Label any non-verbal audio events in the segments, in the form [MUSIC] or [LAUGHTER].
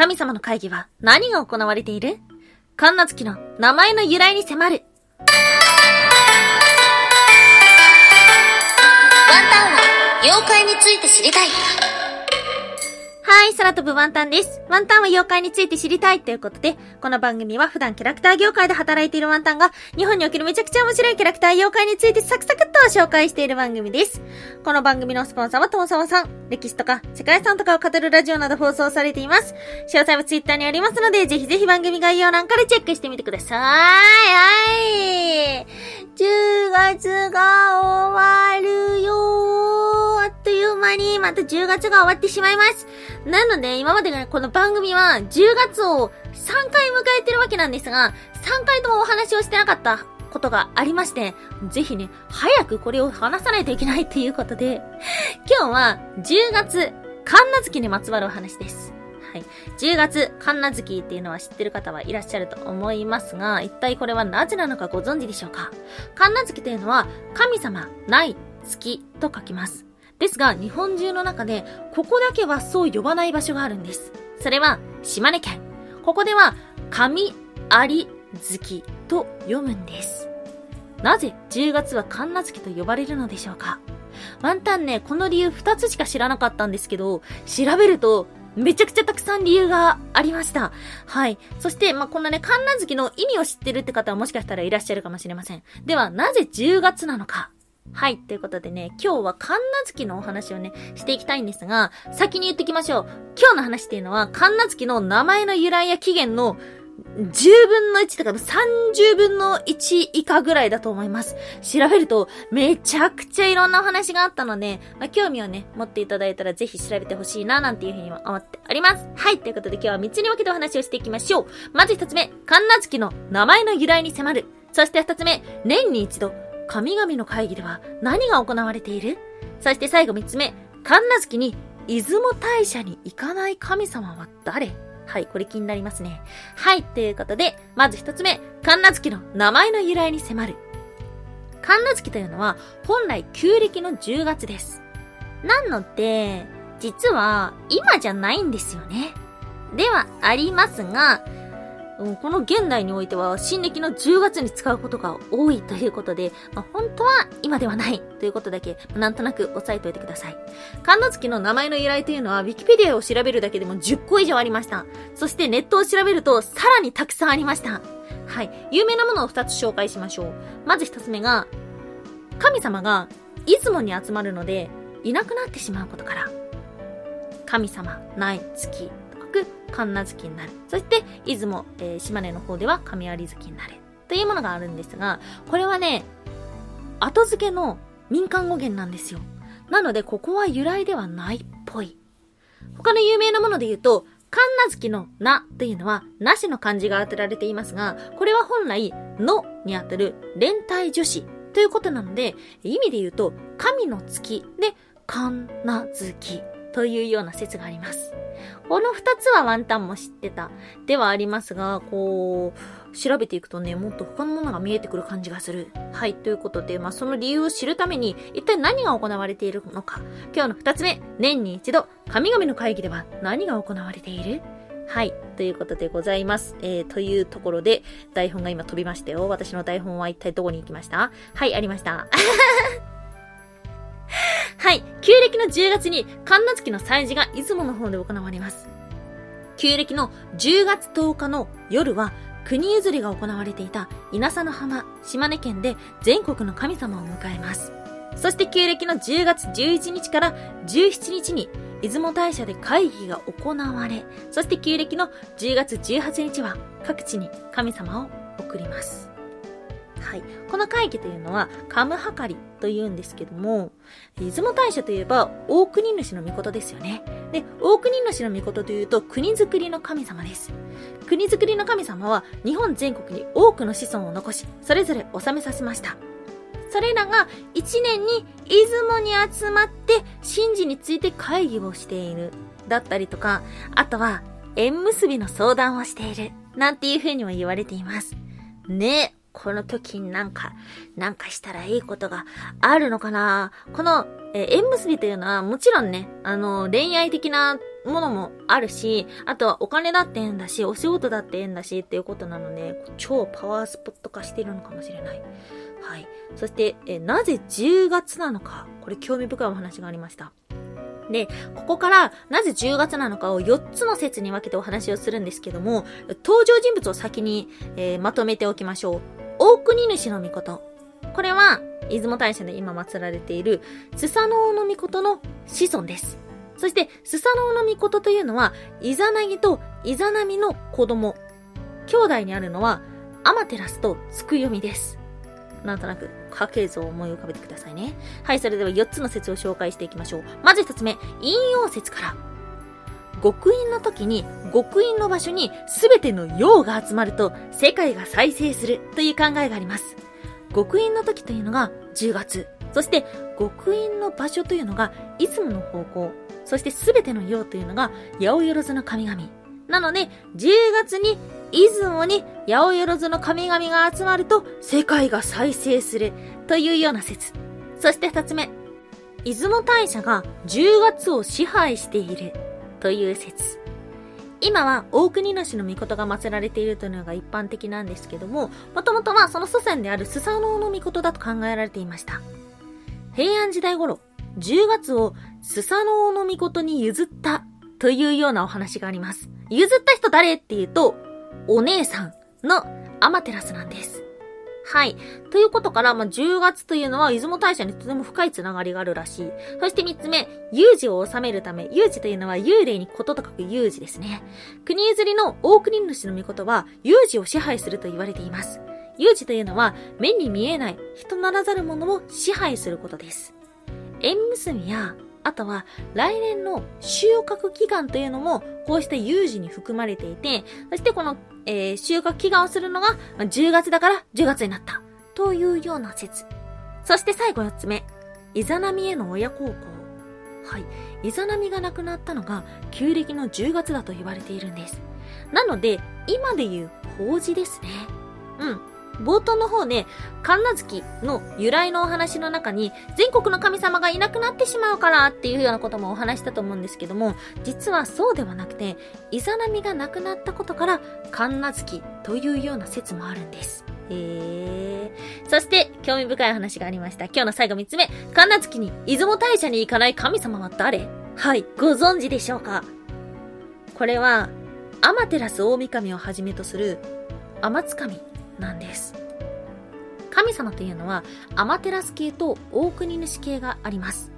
神様の会議は何が行われている？神奈月の名前の由来に迫る。ワンタンは妖怪について知りたい。はい、空飛ぶワンタンです。ワンタンは妖怪について知りたいということで、この番組は普段キャラクター業界で働いているワンタンが、日本におけるめちゃくちゃ面白いキャラクター妖怪についてサクサクっと紹介している番組です。この番組のスポンサーはともさまさん。歴史とか世界遺産とかを語るラジオなど放送されています。詳細はツイッターにありますので、ぜひぜひ番組概要欄からチェックしてみてください。はい。10月が終わるよー。あっという間にまた10月が終わってしまいます。なので、今までこの番組は10月を3回迎えてるわけなんですが、3回ともお話をしてなかったことがありまして、ぜひね、早くこれを話さないといけないっていうことで、今日は10月、神奈月にまつわるお話です。はい。10月、神奈月っていうのは知ってる方はいらっしゃると思いますが、一体これはなぜなのかご存知でしょうか？神奈月というのは、神様、ない月と書きます。ですが、日本中の中で、ここだけはそう呼ばない場所があるんです。それは、島根県。ここでは、神有月と読むんです。なぜ10月は神奈月と呼ばれるのでしょうか？ワンタンね、この理由2つしか知らなかったんですけど、調べると、めちゃくちゃたくさん理由がありました。はい。そして、まあ、こんなね、神奈月の意味を知ってるって方はもしかしたらいらっしゃるかもしれません。では、なぜ10月なのか？はい。ということでね、今日は神奈月のお話をね、していきたいんですが、先に言ってきましょう。今日の話っていうのは、神奈月の名前の由来や起源の10分の1とか30分の1以下ぐらいだと思います。調べるとめちゃくちゃいろんなお話があったので、まあ、興味をね、持っていただいたらぜひ調べてほしいななんていうふうに思っております。はい、ということで今日は3つに分けてお話をしていきましょう。まず1つ目、神奈月の名前の由来に迫る。そして2つ目、年に一度、神々の会議では何が行われている？そして最後3つ目、神奈月に出雲大社に行かない神様は誰？はい、これ気になりますね。はい、ということで、まず一つ目、神奈月の名前の由来に迫る。神奈月というのは、本来旧暦の10月です。なので、実は、今じゃないんですよね。では、ありますが、うん、この現代においては、新暦の10月に使うことが多いということで、まあ、本当は今ではないということだけ、なんとなく押さえておいてください。神奈月の名前の由来というのは、ウィキペディアを調べるだけでも10個以上ありました。そしてネットを調べると、さらにたくさんありました。はい。有名なものを2つ紹介しましょう。まず1つ目が、神様が出雲に集まるので、いなくなってしまうことから、神様、ない月く神奈月になる。そして、出雲、えー、島根の方では神有月になる。というものがあるんですが、これはね、後付けの民間語源なんですよ。なので、ここは由来ではないっぽい。他の有名なもので言うと、神奈月のなというのは、なしの漢字が当てられていますが、これは本来、のにあたる連帯助詞ということなので、意味で言うと、神の月で、神奈月というような説があります。この二つはワンタンも知ってた。ではありますが、こう、調べていくとね、もっと他のものが見えてくる感じがする。はい、ということで、まあ、その理由を知るために、一体何が行われているのか。今日の二つ目、年に一度、神々の会議では何が行われている？はい。ということでございます。えー、というところで、台本が今飛びましたよ。私の台本は一体どこに行きました？はい、ありました。はい。旧暦の10月に神奈月の祭事が出雲の方で行われます。旧暦の10月10日の夜は国譲りが行われていた稲佐の浜、島根県で全国の神様を迎えます。そして旧暦の10月11日から17日に出雲大社で会議が行われ、そして旧暦の10月18日は各地に神様を送ります。はい。この会議というのは、カムハカリと言うんですけども、出雲大社といえば、大国主の御事ですよね。で、大国主の御事というと、国づくりの神様です。国づくりの神様は、日本全国に多くの子孫を残し、それぞれ治めさせました。それらが一年に出雲に集まって神事について会議をしている。だったりとか、あとは縁結びの相談をしている。なんていう風にも言われています。ねこの時になんか、なんかしたらいいことがあるのかな？この、えー、縁結びというのはもちろんね、あの、恋愛的なものもあるし、あとはお金だって縁だし、お仕事だって縁だしっていうことなので、超パワースポット化しているのかもしれない。はい。そして、えなぜ10月なのか、これ興味深いお話がありました。で、ここからなぜ10月なのかを4つの説に分けてお話をするんですけども、登場人物を先に、えー、まとめておきましょう。大国主の御事。これは、出雲大社で今祀られている、スサノオノミコトの子孫です。そして、スサノオノミコトというのは、イザナギとイザナミの子供。兄弟にあるのは、アマテラスとツクヨミです。なんとなく家系図を思い浮かべてくださいね。はい、それでは4つの説を紹介していきましょう。まず1つ目、引用説から。極印の時に極印の場所に全ての陽が集まると世界が再生するという考えがあります。極印の時というのが10月。そして極印の場所というのが出雲の方向。そして全ての陽というのが八百万の神々。なので、10月に出雲に八百万の神々が集まると世界が再生するというような説。そして二つ目、出雲大社が10月を支配しているという説。今は大国主の御事が祀られているというのが一般的なんですけども、もともとはその祖先であるスサノオノ御事だと考えられていました。平安時代頃、10月をスサノオノ御事に譲ったというようなお話があります。譲った人誰っていうと、お姉さんのアマテラスなんです。はい。ということから、まあ、10月というのは出雲大社にとても深いつながりがあるらしい。そして3つ目、有事を収めるため、有事というのは幽霊にことと書く有事ですね。国譲りの大国主の御事は、有事を支配すると言われています。有事というのは、目に見えない人ならざるものを支配することです。縁結びやあとは、来年の収穫祈願というのも、こうした有事に含まれていて、そしてこの、えー、収穫祈願をするのが、10月だから10月になった。というような説。そして最後4つ目。イザナミへの親孝行。はい。イザナミが亡くなったのが、旧暦の10月だと言われているんです。なので、今で言う法事ですね。うん。冒頭の方で、神奈月の由来のお話の中に、全国の神様がいなくなってしまうからっていうようなこともお話したと思うんですけども、実はそうではなくて、イザナミがなくなったことから、神奈月というような説もあるんです。へー。そして、興味深い話がありました。今日の最後3つ目。神奈月に出雲大社に行かない神様は誰？はい、ご存知でしょうか？これは、アマテラス大神をはじめとする、天津神なんです。神様というのは、アマテラス系と大国主系があります。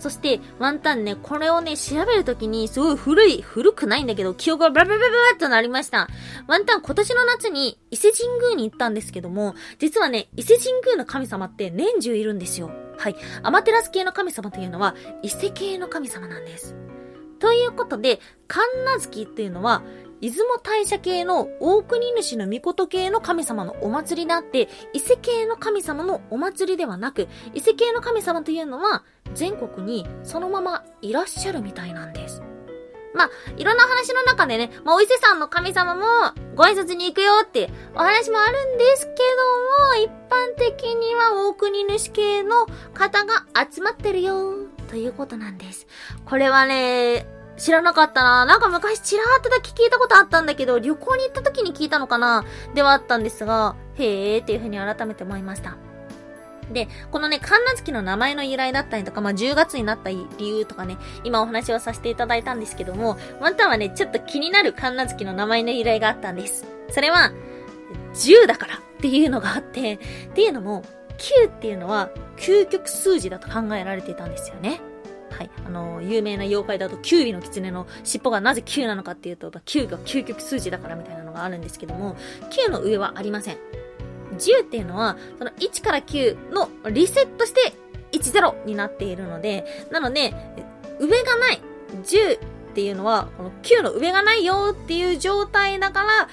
そして、ワンタンね、これをね、調べるときに、すごい古い、古くないんだけど、記憶がブラブラブラブラとなりました。ワンタン今年の夏に伊勢神宮に行ったんですけども、実はね、伊勢神宮の神様って年中いるんですよ。はい。アマテラス系の神様というのは、伊勢系の神様なんです。ということで、神奈月っていうのは、出雲大社系の大国主の御事系の神様のお祭りであって、伊勢系の神様のお祭りではなく、伊勢系の神様というのは全国にそのままいらっしゃるみたいなんです。まあ、いろんな話の中でね、まあ、お伊勢さんの神様もご挨拶に行くよってお話もあるんですけども、一般的には大国主系の方が集まってるよということなんです。これはね、知らなかったな。なんか昔チラーってだけ聞いたことあったんだけど、旅行に行った時に聞いたのかな？ではあったんですが、へーっていう風に改めて思いました。で、このね、神奈月の名前の由来だったりとか、まあ、10月になった理由とかね、今お話をさせていただいたんですけども、ワンタンはね、ちょっと気になる神奈月の名前の由来があったんです。それは、10だからっていうのがあって、っていうのも、9っていうのは究極数字だと考えられていたんですよね。はい。あの、有名な妖怪だと、キュウリの狐の尻尾がなぜ9なのかっていうと、9が究極数字だからみたいなのがあるんですけども、9の上はありません。10っていうのは、その1から9のリセットして10になっているので、なので、上がない。10っていうのは、この9の上がないよっていう状態だから、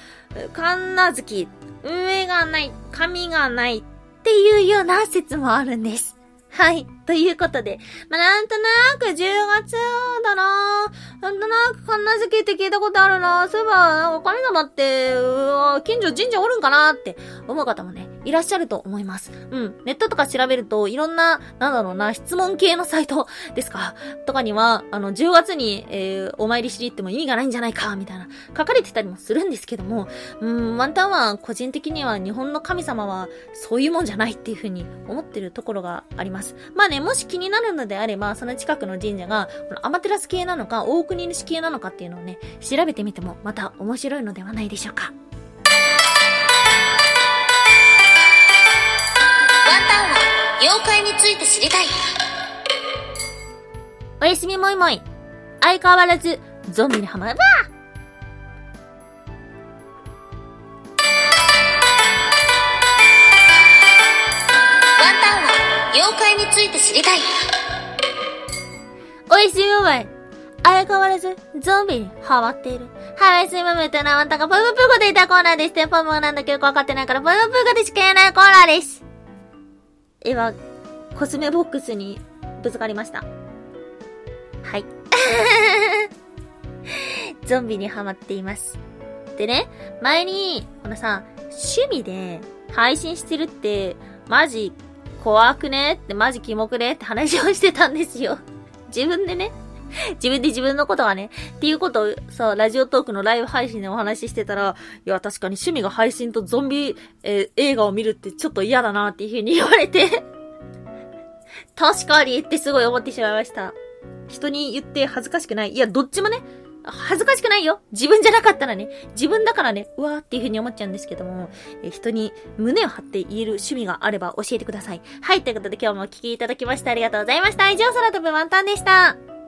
神奈月、上がない、神がないっていうような説もあるんです。はい。ということで。まあ、なんとなく10月だななんとなく神奈月って聞いたことあるなそういえば、なんか神様って、う近所神社おるんかなって思う方もね、いらっしゃると思います。うん。ネットとか調べると、いろんな、なんだろうな、質問系のサイト [LAUGHS] ですか？とかには、あの、10月に、えー、お参りしに行っても意味がないんじゃないか、みたいな、書かれてたりもするんですけども、うん、ワンタンは個人的には日本の神様はそういうもんじゃないっていうふうに思ってるところがあります。まあね、もし気になるのであれば、その近くの神社が、このアマテラス系なのか、大国主系なのかっていうのをね、調べてみてもまた面白いのではないでしょうか。妖怪について知りたい。おやすみもいもい。相変わらず、ゾンビにハマる。わワンタンは妖怪について知りたい。おやすみもいもい。相変わらず、ゾンビにハマっている。はい、すみません。とな、あんたがぷぷぷこでいたコーナーです。テンポもなんだけど分かってないから、ぷぷぷこでしか言えないコーナーです。絵は、コスメボックスにぶつかりました。はい。[LAUGHS] ゾンビにハマっています。でね、前に、このさ、趣味で配信してるって、マジ怖くね？って、マジキモくね？って話をしてたんですよ。自分でね、[LAUGHS] 自分で自分のことがね、っていうことをさ、ラジオトークのライブ配信でお話ししてたら、いや、確かに趣味が配信とゾンビ、えー映画を見るってちょっと嫌だなっていうふうに言われて、[LAUGHS] 確かにってすごい思ってしまいました。人に言って恥ずかしくない。いや、どっちもね、恥ずかしくないよ。自分じゃなかったらね、自分だからね、うわーっていう風に思っちゃうんですけども、え人に胸を張って言える趣味があれば教えてください。はい、ということで今日もお聞きいただきましてありがとうございました。以上、空飛ぶワンタンでした。